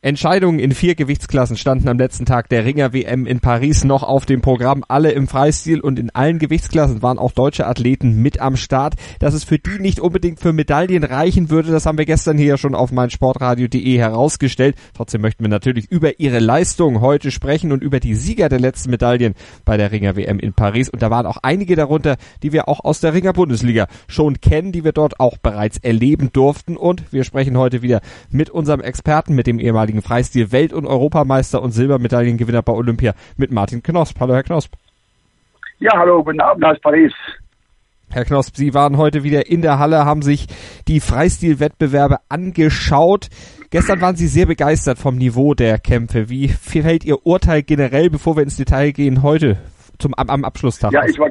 Entscheidungen in vier Gewichtsklassen standen am letzten Tag der Ringer WM in Paris noch auf dem Programm. Alle im Freistil und in allen Gewichtsklassen waren auch deutsche Athleten mit am Start. Dass es für die nicht unbedingt für Medaillen reichen würde, das haben wir gestern hier schon auf meinsportradio.de herausgestellt. Trotzdem möchten wir natürlich über ihre Leistung heute sprechen und über die Sieger der letzten Medaillen bei der Ringer WM in Paris. Und da waren auch einige darunter, die wir auch aus der Ringer Bundesliga schon kennen, die wir dort auch bereits erleben durften. Und wir sprechen heute wieder mit unserem Experten, mit dem ehemaligen ehemaligen Freistil Welt- und Europameister und Silbermedaillengewinner bei Olympia mit Martin Knosp. Hallo Herr Knosp. Ja, hallo, guten Abend aus Paris. Herr Knosp, Sie waren heute wieder in der Halle, haben sich die Freistilwettbewerbe angeschaut. Gestern waren Sie sehr begeistert vom Niveau der Kämpfe. Wie fällt Ihr Urteil generell, bevor wir ins Detail gehen, heute zum, am, am Abschlusstag? Ja, ich war,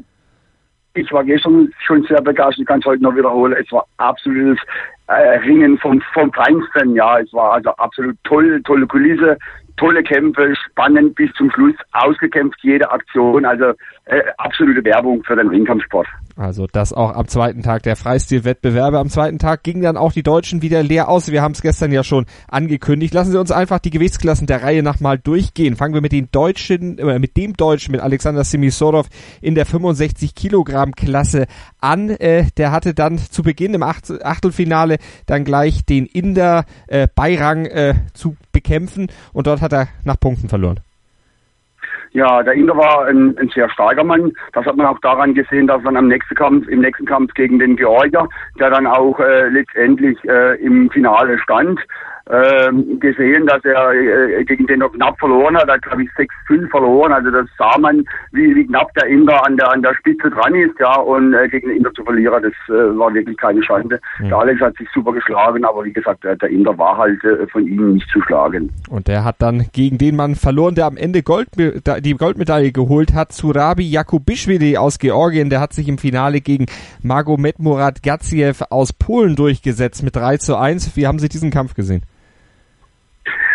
ich war gestern schon sehr begeistert, ich kann es heute noch wiederholen. Es war absolutes äh, Ringen vom, vom Feinsten. Ja, es war also absolut toll, tolle Kulisse, tolle Kämpfe, spannend bis zum Schluss, ausgekämpft jede Aktion. Also äh, absolute Werbung für den Ringkampfsport. Also das auch am zweiten Tag der Freistilwettbewerbe. Am zweiten Tag gingen dann auch die Deutschen wieder leer aus. Wir haben es gestern ja schon angekündigt. Lassen Sie uns einfach die Gewichtsklassen der Reihe nach mal durchgehen. Fangen wir mit den Deutschen, äh, mit dem Deutschen, mit Alexander Simisorov in der 65 Kilogramm Klasse an. Äh, der hatte dann zu Beginn im Acht Achtelfinale dann gleich den Inder äh, Beirang äh, zu bekämpfen und dort hat er nach Punkten verloren. Ja, der Inder war ein, ein, sehr starker Mann. Das hat man auch daran gesehen, dass er am nächsten Kampf, im nächsten Kampf gegen den Georgier, der dann auch äh, letztendlich äh, im Finale stand, gesehen, dass er äh, gegen den er knapp verloren hat. Er hat, glaube ich, 6-5 verloren. Also das sah man, wie, wie knapp der Inder an der, an der Spitze dran ist. ja. Und äh, gegen den Inder zu verlieren, das äh, war wirklich keine Chance. Mhm. Der Alex hat sich super geschlagen, aber wie gesagt, der, der Inder war halt äh, von ihm nicht zu schlagen. Und der hat dann gegen den Mann verloren, der am Ende Gold, die Goldmedaille geholt hat. Surabi Jakubishvili aus Georgien, der hat sich im Finale gegen Magomed Murat Gaziev aus Polen durchgesetzt mit 3 zu 1. Wie haben Sie diesen Kampf gesehen?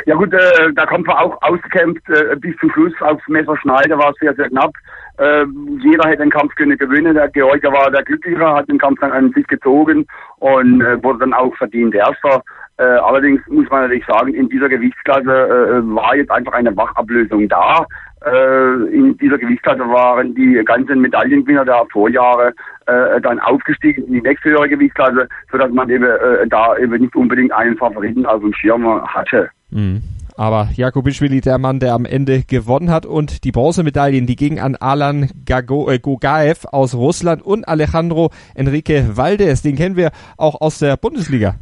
Ja gut, äh, der Kampf war auch ausgekämpft äh, bis zum Schluss auf Messerschneider, war sehr, sehr knapp. Äh, jeder hätte den Kampf können gewinnen. Der Georgier war der Glücklichere, hat den Kampf dann an sich gezogen und äh, wurde dann auch verdient Erster. Äh, allerdings muss man natürlich sagen, in dieser Gewichtsklasse äh, war jetzt einfach eine Wachablösung da. Äh, in dieser Gewichtsklasse waren die ganzen Medaillengewinner der Vorjahre äh, dann aufgestiegen in die nächste höhere Gewichtsklasse, sodass man eben äh, da eben nicht unbedingt einen Favoriten auf dem Schirm hatte. Mhm. Aber Jakubischwili, der Mann, der am Ende gewonnen hat und die Bronzemedaillen, die gingen an Alan Gago, äh, Gogaev aus Russland und Alejandro Enrique Valdez. Den kennen wir auch aus der Bundesliga.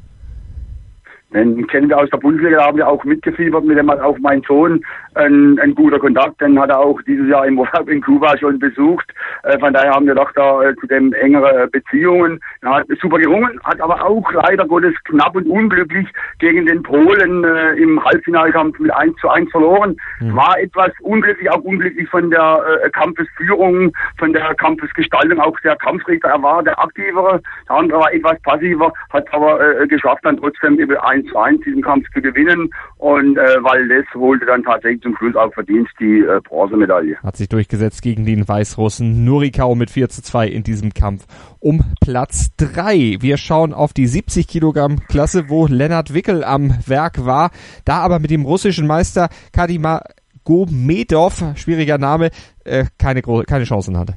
Den kennen wir aus der Bundesliga, da haben wir auch mitgefiebert, mit dem hat auch mein Sohn ein, ein guter Kontakt, den hat er auch dieses Jahr im Urlaub in Kuba schon besucht. Äh, von daher haben wir doch da äh, zu dem engere Beziehungen. Er hat super gerungen, hat aber auch leider Gottes knapp und unglücklich gegen den Polen äh, im Halbfinalkampf mit 1 zu 1 verloren. Mhm. War etwas unglücklich, auch unglücklich von der äh, Kampfesführung, von der Kampfesgestaltung, auch der Kampfrichter, er war der aktivere, der andere war etwas passiver, hat aber äh, geschafft, dann trotzdem über 1 zu 1 diesen Kampf zu gewinnen und äh, Valdez holte dann tatsächlich zum Schluss auch verdient die äh, Bronzemedaille. Hat sich durchgesetzt gegen den Weißrussen Nurikau mit 4 zu 2 in diesem Kampf um Platz 3. Wir schauen auf die 70 Kilogramm Klasse, wo Lennart Wickel am Werk war, da aber mit dem russischen Meister Kadima Gomedov, schwieriger Name, äh, keine, keine Chancen hatte.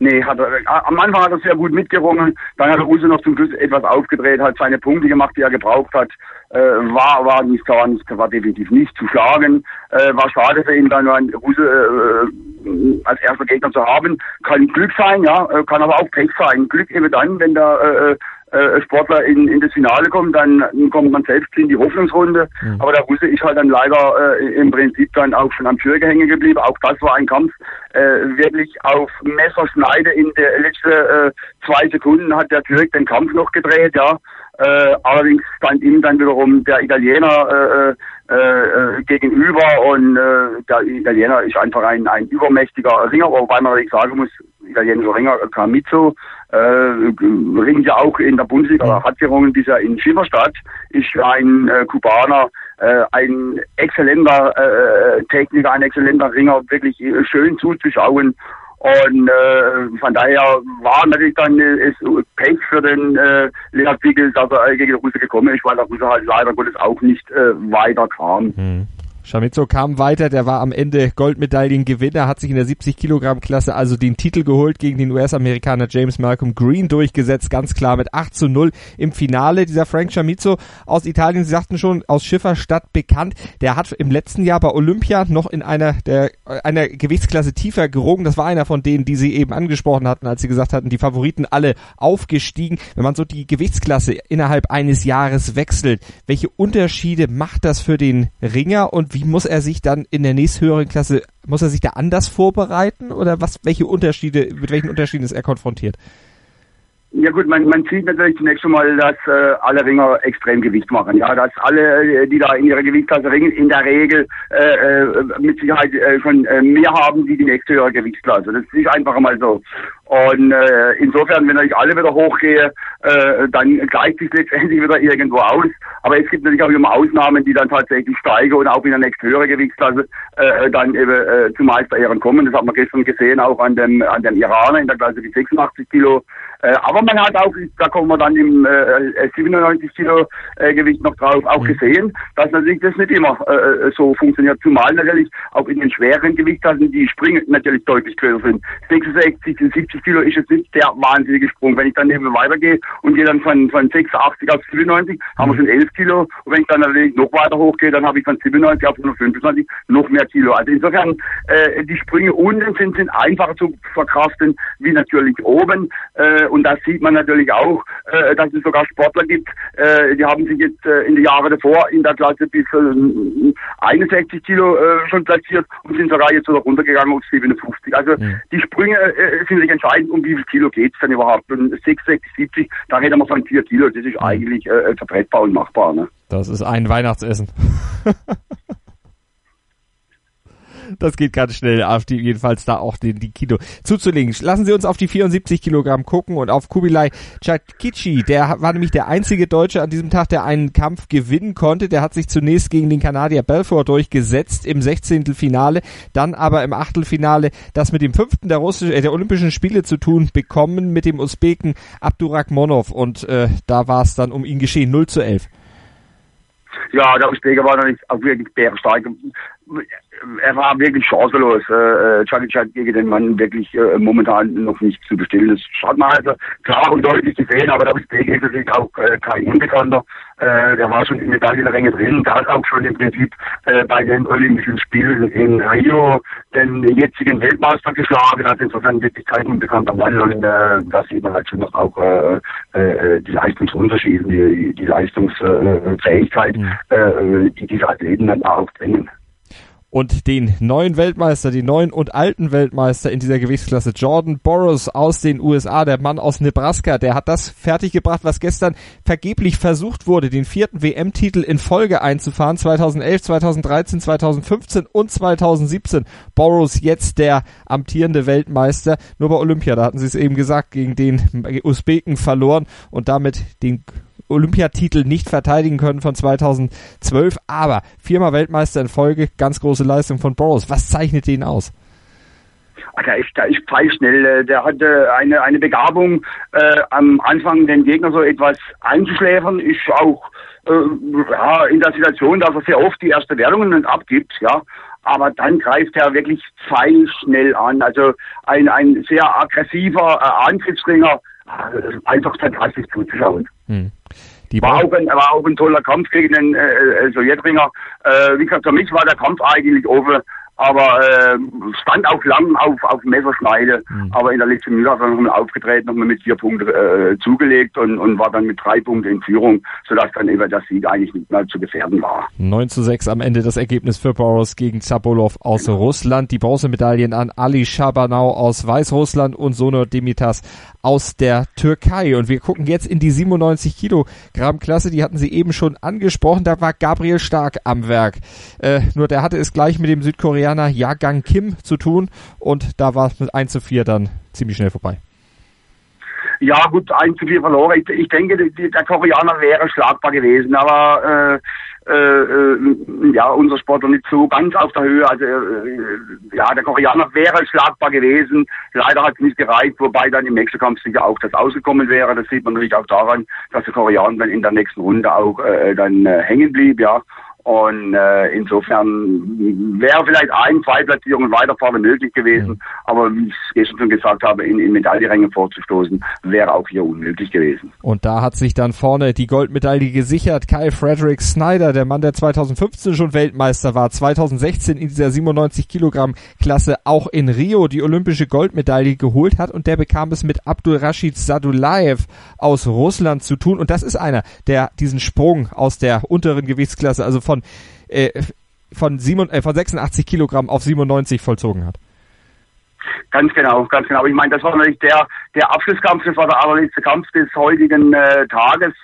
Nee, hat er, am Anfang hat er sehr gut mitgerungen, dann hat er Use noch zum Schluss etwas aufgedreht, hat seine Punkte gemacht, die er gebraucht hat, äh, war, war nicht, war, nicht, war definitiv nicht zu schlagen, äh, war schade für ihn, dann nur ein Use äh, als erster Gegner zu haben, kann Glück sein, ja, äh, kann aber auch Pech sein. Glück eben dann, wenn der äh, äh, Sportler in, in das Finale kommt, dann kommt man selbst in die Hoffnungsrunde. Mhm. Aber der Russe ist halt dann leider äh, im Prinzip dann auch schon am Türke hängen geblieben. Auch das war ein Kampf, äh, wirklich auf Messerschneide in der letzten äh, zwei Sekunden hat der Türk den Kampf noch gedreht, ja. Äh, allerdings stand ihm dann wiederum der Italiener äh, äh, äh, gegenüber und äh, der Italiener ist einfach ein, ein übermächtiger Ringer, wobei man sagen muss, italienischer Ringer Camizzo äh, ringt ja auch in der Bundesliga, oder hat gerungen bisher in Schifferstadt, ist ein äh, Kubaner, äh, ein exzellenter äh, Techniker, ein exzellenter Ringer, wirklich schön zuzuschauen und äh, von daher war natürlich dann äh, Pech für den äh, Leonard Pickels, dass er gegen den Russe gekommen ist, weil der Russe halt leider Gottes auch nicht äh, weiter kam. Hm. Schamizo kam weiter, der war am Ende Goldmedaillengewinner, hat sich in der 70 Kilogramm Klasse also den Titel geholt gegen den US-Amerikaner James Malcolm Green durchgesetzt, ganz klar mit 8 zu 0 im Finale. Dieser Frank Chamizo aus Italien, Sie sagten schon, aus Schifferstadt bekannt, der hat im letzten Jahr bei Olympia noch in einer der einer Gewichtsklasse tiefer gerungen. Das war einer von denen, die Sie eben angesprochen hatten, als Sie gesagt hatten, die Favoriten alle aufgestiegen. Wenn man so die Gewichtsklasse innerhalb eines Jahres wechselt, welche Unterschiede macht das für den Ringer und wie wie muss er sich dann in der nächsthöheren Klasse, muss er sich da anders vorbereiten oder was, welche Unterschiede, mit welchen Unterschieden ist er konfrontiert? Ja gut, man, man sieht natürlich zunächst schon mal, dass äh, alle Ringer extrem Gewicht machen. Ja, dass alle, äh, die da in ihrer Gewichtsklasse ringen, in der Regel äh, äh, mit Sicherheit äh, schon äh, mehr haben wie die nächste höhere Gewichtsklasse. Das ist einfach mal so. Und äh, insofern, wenn ich alle wieder hochgehe, äh, dann gleicht sich letztendlich wieder irgendwo aus. Aber es gibt natürlich auch immer Ausnahmen, die dann tatsächlich steigen und auch in der nächsten höhere Gewichtsklasse äh, dann eben äh, zu Meisterehren kommen. Das hat man gestern gesehen, auch an dem an dem Iraner in der Klasse die 86 Kilo. Äh, aber man hat auch, da kommen wir dann im äh, 97 Kilo äh, Gewicht noch drauf, auch mhm. gesehen, dass natürlich das nicht immer äh, so funktioniert. Zumal natürlich auch in den schweren Gewichtsklassen die Sprünge natürlich deutlich größer sind. 66 bis 70 Kilo ist jetzt nicht der wahnsinnige Sprung. Wenn ich dann eben weitergehe und gehe dann von, von 86 auf 97, mhm. haben wir schon 11 Kilo. Und wenn ich dann natürlich noch weiter hochgehe, dann habe ich von 97 auf 125 noch mehr Kilo. Also insofern, äh, die Sprünge unten sind, sind einfacher zu verkraften wie natürlich oben. Äh, und das sieht man natürlich auch, äh, dass es sogar Sportler gibt, äh, die haben sich jetzt äh, in den Jahren davor in der Klasse bis äh, 61 Kilo schon platziert und sind sogar jetzt sogar runtergegangen auf 57. Also mhm. die Sprünge sind nicht entscheidend, um wie viel Kilo geht es denn überhaupt. Und 66, 70, da reden wir von 4 Kilo, das ist mhm. eigentlich vertretbar und machbar. Ne? Das ist ein Weihnachtsessen. Das geht ganz schnell, auf die, jedenfalls da auch den, die Kilo zuzulegen. Lassen Sie uns auf die 74 Kilogramm gucken und auf Kubilai Chakichi. Der war nämlich der einzige Deutsche an diesem Tag, der einen Kampf gewinnen konnte. Der hat sich zunächst gegen den Kanadier Belfort durchgesetzt im 16. Finale, dann aber im Achtelfinale das mit dem fünften der, Russisch, äh, der Olympischen Spiele zu tun bekommen mit dem Usbeken Abdurakmonov und äh, da war es dann um ihn geschehen 0 zu 11. Ja, der Usbeker war natürlich auch wirklich bärenstark er war wirklich chancenlos. Äh, Charlie hat gegen den Mann wirklich äh, momentan noch nicht zu bestellen. Das hat man also klar und deutlich gesehen, aber da ist natürlich auch äh, kein Unbekannter. Äh, der war schon in Medaillenränge drin. Der hat auch schon im Prinzip äh, bei den Olympischen Spielen in Rio den jetzigen Weltmeister geschlagen. Also insofern wirklich kein unbekannter Mann. Und äh, da sieht man halt schon noch auch äh, äh, die Leistungsunterschiede, die, die Leistungsfähigkeit, mhm. äh, die diese Athleten dann auch bringen und den neuen Weltmeister, die neuen und alten Weltmeister in dieser Gewichtsklasse, Jordan Boros aus den USA, der Mann aus Nebraska, der hat das fertiggebracht, was gestern vergeblich versucht wurde, den vierten WM-Titel in Folge einzufahren, 2011, 2013, 2015 und 2017. Boros jetzt der amtierende Weltmeister, nur bei Olympia, da hatten sie es eben gesagt, gegen den Usbeken verloren und damit den Olympiatitel nicht verteidigen können von 2012, aber viermal Weltmeister in Folge, ganz große Leistung von Boros. Was zeichnet den aus? Ah, der ist, der ist pfeilschnell. Äh, der hatte eine, eine Begabung, äh, am Anfang den Gegner so etwas einzuschläfern, ist auch äh, ja, in der Situation, dass er sehr oft die erste Wertungen abgibt, ja. Aber dann greift er wirklich pfeilschnell an. Also ein, ein sehr aggressiver äh, Angriffsringer, einfach fantastisch zuzuschauen. Hm. Die war, auch ein, war auch ein toller Kampf gegen den äh, äh, Sowjetringer. Äh, wie gesagt, für mich war der Kampf eigentlich offen. Aber äh, stand auch lang auf, auf Messerschneide, mhm. aber in der letzten Minute hat er nochmal aufgetreten, nochmal mit vier Punkten äh, zugelegt und, und war dann mit drei Punkten in Führung, sodass dann eben der Sieg eigentlich nicht mehr zu gefährden war. 9 zu 6 am Ende das Ergebnis für Boros gegen Zabolov aus genau. Russland. Die Bronzemedaillen an Ali Shabanau aus Weißrussland und Sonor Dimitas aus der Türkei. Und wir gucken jetzt in die 97 Kilogramm Klasse. Die hatten Sie eben schon angesprochen. Da war Gabriel Stark am Werk. Äh, nur der hatte es gleich mit dem Südkoreaner Jagang Kim zu tun. Und da war es mit 1 zu 4 dann ziemlich schnell vorbei. Ja, gut, 1 zu 4 verloren. Ich, ich denke, der Koreaner wäre schlagbar gewesen, aber äh, äh, ja, unser Sportler nicht so ganz auf der Höhe. Also äh, ja, der Koreaner wäre schlagbar gewesen. Leider hat es nicht gereicht, wobei dann im nächsten Kampf sicher auch das ausgekommen wäre. Das sieht man natürlich auch daran, dass der Koreaner dann in der nächsten Runde auch äh, dann äh, hängen blieb, ja. Und äh, insofern wäre vielleicht ein, zwei Platzierungen weiter vorne möglich gewesen. Mhm. Aber wie ich es gestern schon gesagt habe, in, in Medaillenränge vorzustoßen, wäre auch hier unmöglich gewesen. Und da hat sich dann vorne die Goldmedaille gesichert. Kyle Frederick Snyder, der Mann, der 2015 schon Weltmeister war, 2016 in dieser 97 Kilogramm Klasse auch in Rio die olympische Goldmedaille geholt hat. Und der bekam es mit Abdul Rashid Sadulaev aus Russland zu tun. Und das ist einer, der diesen Sprung aus der unteren Gewichtsklasse, also von von, äh, von, sieben, äh, von 86 Kilogramm auf 97 vollzogen hat. Ganz genau, ganz genau. Ich meine, das war natürlich der, der Abschlusskampf, das war der allerletzte Kampf des heutigen äh, Tages.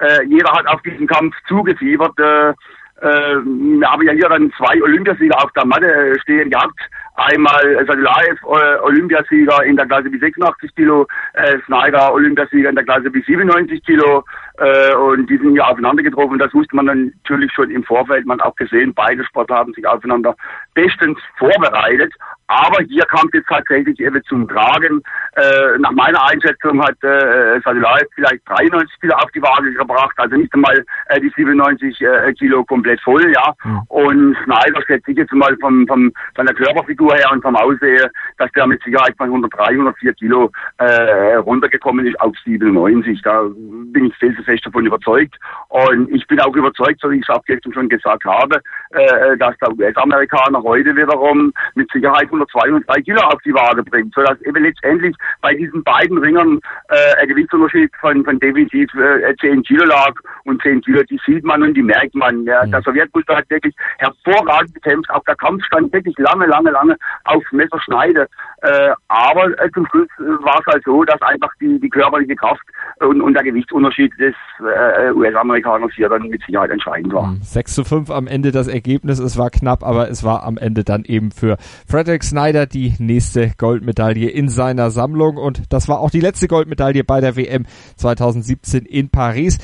Äh, jeder hat auf diesen Kampf zugefiebert. Äh, äh, wir haben ja hier dann zwei Olympiasieger auf der Matte äh, stehen gehabt. Einmal Sadulaev, äh, Olympiasieger in der Klasse bis 86 Kilo, äh, Snyder, Olympiasieger in der Klasse bis 97 Kilo. Äh, und die sind hier aufeinander getroffen. Das wusste man natürlich schon im Vorfeld. Man hat auch gesehen, beide Sportler haben sich aufeinander bestens vorbereitet. Aber hier kam es jetzt tatsächlich eben zum Tragen. Äh, nach meiner Einschätzung hat äh, Sadulaev vielleicht 93 Kilo auf die Waage gebracht, also nicht einmal äh, die 97 äh, Kilo komplett voll, ja. Mhm. Und Snyder schätze ich jetzt mal vom, vom, von der Körperfigur her und vom Aussehen, dass der mit Sicherheit von 103, 104 Kilo äh, runtergekommen ist auf 97. Da bin ich felsenfest davon überzeugt. Und ich bin auch überzeugt, so wie ich es auch gestern schon gesagt habe, äh, dass der US-Amerikaner heute wiederum mit Sicherheit 102 und 3 Kilo auf die Waage bringt, sodass eben letztendlich bei diesen beiden Ringern äh, ein Gewichtsunterschied von, von definitiv äh, 10 Kilo lag und 10 Kilo, die sieht man und die merkt man. Ja. Mhm. Der Sowjetmuster hat wirklich hervorragend gekämpft, auch der Kampf stand wirklich lange, lange, lange auf Messerschneide. Äh, aber äh, zum Schluss äh, war es halt so, dass einfach die, die körperliche Kraft und, und der Gewichtsunterschied des äh, US-Amerikaners hier dann mit Sicherheit entscheidend war. 6 mhm. zu 5 am Ende das Ergebnis. Es war knapp, aber es war am Ende dann eben für Frederick Snyder die nächste Goldmedaille in seiner Sammlung. Und das war auch die letzte Goldmedaille bei der WM 2017 in Paris.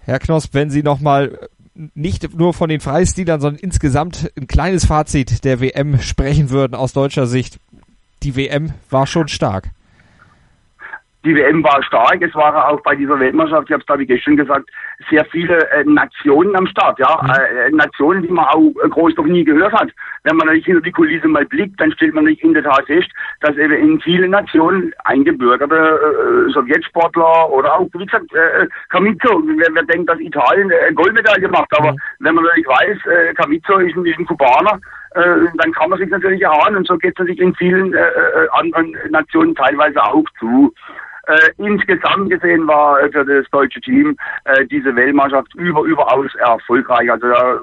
Herr Knosp, wenn Sie nochmal nicht nur von den Freistilern, sondern insgesamt ein kleines Fazit der WM sprechen würden aus deutscher Sicht. Die WM war schon stark die WM war stark. Es waren auch bei dieser Weltmeisterschaft, ich habe es glaube ich gestern gesagt, sehr viele äh, Nationen am Start. Ja, mhm. äh, Nationen, die man auch äh, groß noch nie gehört hat. Wenn man natürlich hinter die Kulisse mal blickt, dann stellt man nicht in der Tat fest, dass eben in vielen Nationen eingebürgerte äh, Sowjetsportler oder auch, wie gesagt, äh, Camizzo, wer, wer denkt, dass Italien äh, Goldmedaille macht, aber mhm. wenn man natürlich weiß, äh, Camizzo ist ein, ist ein Kubaner, äh, dann kann man sich natürlich erahnen und so geht es natürlich in vielen äh, äh, anderen Nationen teilweise auch zu. Äh, insgesamt gesehen war für das deutsche Team äh, diese Weltmannschaft über, überaus erfolgreich. Also da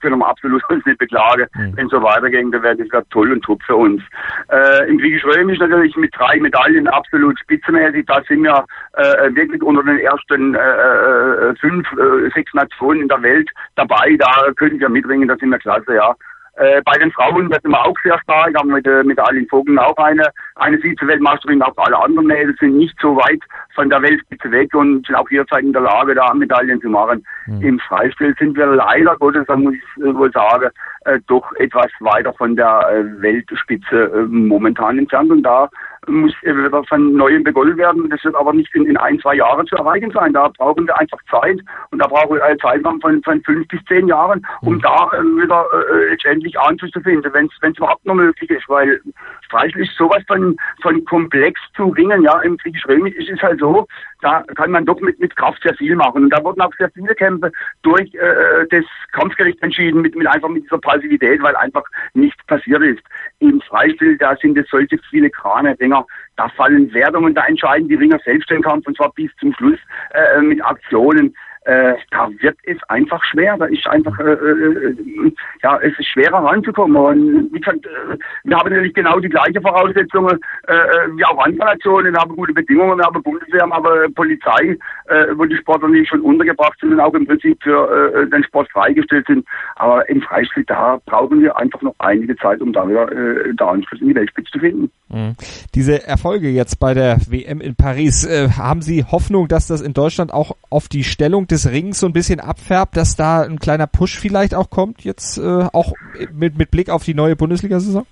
können wir absolut uns nicht beklagen. Mhm. Wenn es so weitergeht, dann wäre das gerade toll und top für uns. Äh, Im Griechisch-Römisch natürlich mit drei Medaillen absolut spitzenmäßig. Da sind wir äh, wirklich unter den ersten äh, äh fünf, äh, sechs Nationen in der Welt dabei. Da können wir mitringen, da sind wir klasse, ja. Äh, bei den Frauen sind wir auch sehr stark, haben mit, äh, mit Aline Vogel auch eine, eine Vize-Weltmeisterin, auch alle anderen Mädels sind nicht so weit von der Weltspitze weg und sind auch jederzeit in der Lage, da Medaillen zu machen. Mhm. Im Freistil sind wir leider Gottes, da muss ich äh, wohl sagen, äh, doch etwas weiter von der äh, Weltspitze äh, momentan entfernt und da muss wieder von neuem begonnen werden. Das wird aber nicht in, in, ein, zwei Jahren zu erreichen sein. Da brauchen wir einfach Zeit und da brauchen wir einen Zeitraum von, von fünf bis zehn Jahren, um mhm. da äh, wieder äh, letztendlich Anschluss zu finden, wenn es überhaupt noch möglich ist, weil Streichel ist sowas von, von komplex zu ringen. Ja, im Griechisch-Römisch ist es halt so, da kann man doch mit, mit Kraft sehr viel machen. Und da wurden auch sehr viele Kämpfe durch äh, das Kampfgericht entschieden, mit, mit einfach mit dieser Passivität, weil einfach nichts passiert ist. Im Freistil, da sind es solche viele Krane, Dinger, da fallen Wertungen, da entscheiden die Ringer selbst den Kampf und zwar bis zum Schluss äh, mit Aktionen äh, da wird es einfach schwer. Da ist einfach, äh, äh, ja, es ist schwerer ranzukommen. Und wie gesagt, äh, wir haben natürlich genau die gleichen Voraussetzungen äh, wie auch andere Nationen. Wir haben gute Bedingungen, wir haben Bundeswehr, wir haben Polizei, äh, wo die Sportler nicht schon untergebracht sind und auch im Prinzip für äh, den Sport freigestellt sind. Aber im Freistil, da brauchen wir einfach noch einige Zeit, um da wieder äh, der Anschluss in die Weltspitze zu finden. Mhm. Diese Erfolge jetzt bei der WM in Paris, äh, haben Sie Hoffnung, dass das in Deutschland auch auf die Stellung des des Rings so ein bisschen abfärbt, dass da ein kleiner Push vielleicht auch kommt, jetzt äh, auch mit, mit Blick auf die neue Bundesliga-Saison?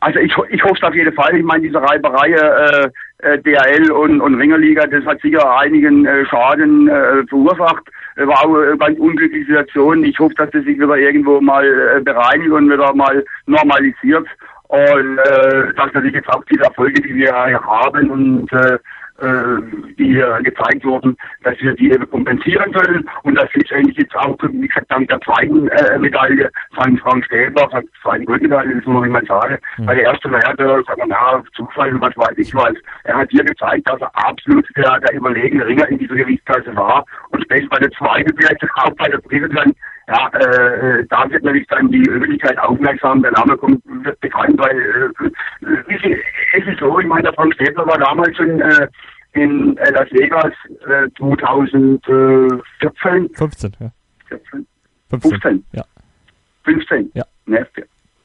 Also ich, ich hoffe es auf jeden Fall. Ich meine, diese Reiberei äh, äh DRL und, und Ringerliga, das hat sicher einigen äh, Schaden äh, verursacht. War auch eine ganz unglückliche Situation. Ich hoffe, dass das sich wieder irgendwo mal äh, bereinigt und wieder mal normalisiert. Und äh, dass natürlich jetzt auch diese Erfolge, die wir haben und äh, äh, die hier gezeigt wurden, dass wir die eben kompensieren können und dass letztendlich jetzt auch, wie gesagt, dank der zweiten äh, Medaille von Frank Stäbler, der zweiten Goldmedaille, das muss ich mal sagen, mhm. weil der erste Werte, sagen wir, na, Zufall, was weiß ich was, er hat hier gezeigt, dass er absolut der, der überlegene Ringer in dieser Gewichtsklasse war und später bei der zweiten Plätze, auch bei der dritten dann ja, äh, da wird natürlich dann die Öffentlichkeit aufmerksam, der Name kommt, wird bekannt, weil äh, es ist so, ich meine, der Frank Stäbler war damals schon äh, in Las Vegas äh, 2014. 15, ja. 14? 15. 15. Ja. 15. Ja. Ne,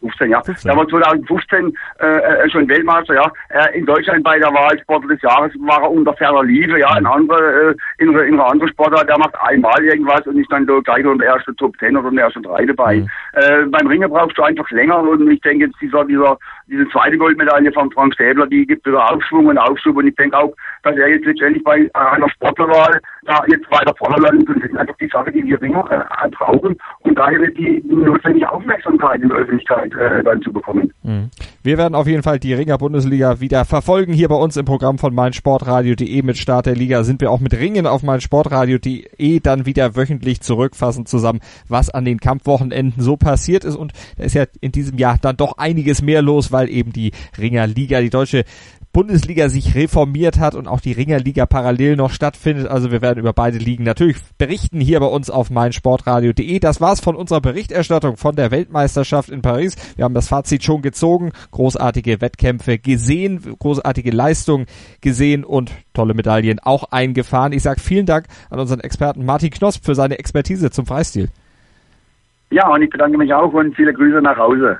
15, ja. 15. Da war 2015 äh, äh, schon Weltmeister, ja. Äh, in Deutschland bei der Wahl Sportler des Jahres war er unter ferner Liebe, ja. Ein anderer, äh, in, in einer anderen Sportart, der macht einmal irgendwas und ist dann da gleich unter der ersten Top 10 oder in der ersten drei dabei. Mhm. Äh, beim Ringen brauchst du einfach länger und ich denke jetzt dieser, dieser, diese zweite Goldmedaille von Frank Stäbler, die gibt wieder Aufschwung und Aufschub und ich denke auch, dass er jetzt letztendlich bei einer Sportlerwahl da jetzt weiter vorne landet und das ist einfach die Sache, die wir Ringer äh, brauchen und daher wird die notwendige Aufmerksamkeit in der Öffentlichkeit äh, dann zu bekommen. Mhm. Wir werden auf jeden Fall die Ringer-Bundesliga wieder verfolgen. Hier bei uns im Programm von meinsportradio.de mit Start der Liga sind wir auch mit Ringen auf meinsportradio.de dann wieder wöchentlich zurückfassen zusammen, was an den Kampfwochenenden so passiert ist. Und da ist ja in diesem Jahr dann doch einiges mehr los, weil eben die Ringerliga, die deutsche Bundesliga sich reformiert hat und auch die Ringerliga parallel noch stattfindet. Also wir werden über beide Ligen natürlich berichten hier bei uns auf meinsportradio.de. Das war's von unserer Berichterstattung von der Weltmeisterschaft in Paris. Wir haben das Fazit schon gezogen, großartige Wettkämpfe gesehen, großartige Leistungen gesehen und tolle Medaillen auch eingefahren. Ich sage vielen Dank an unseren Experten Martin Knosp für seine Expertise zum Freistil. Ja, und ich bedanke mich auch und viele Grüße nach Hause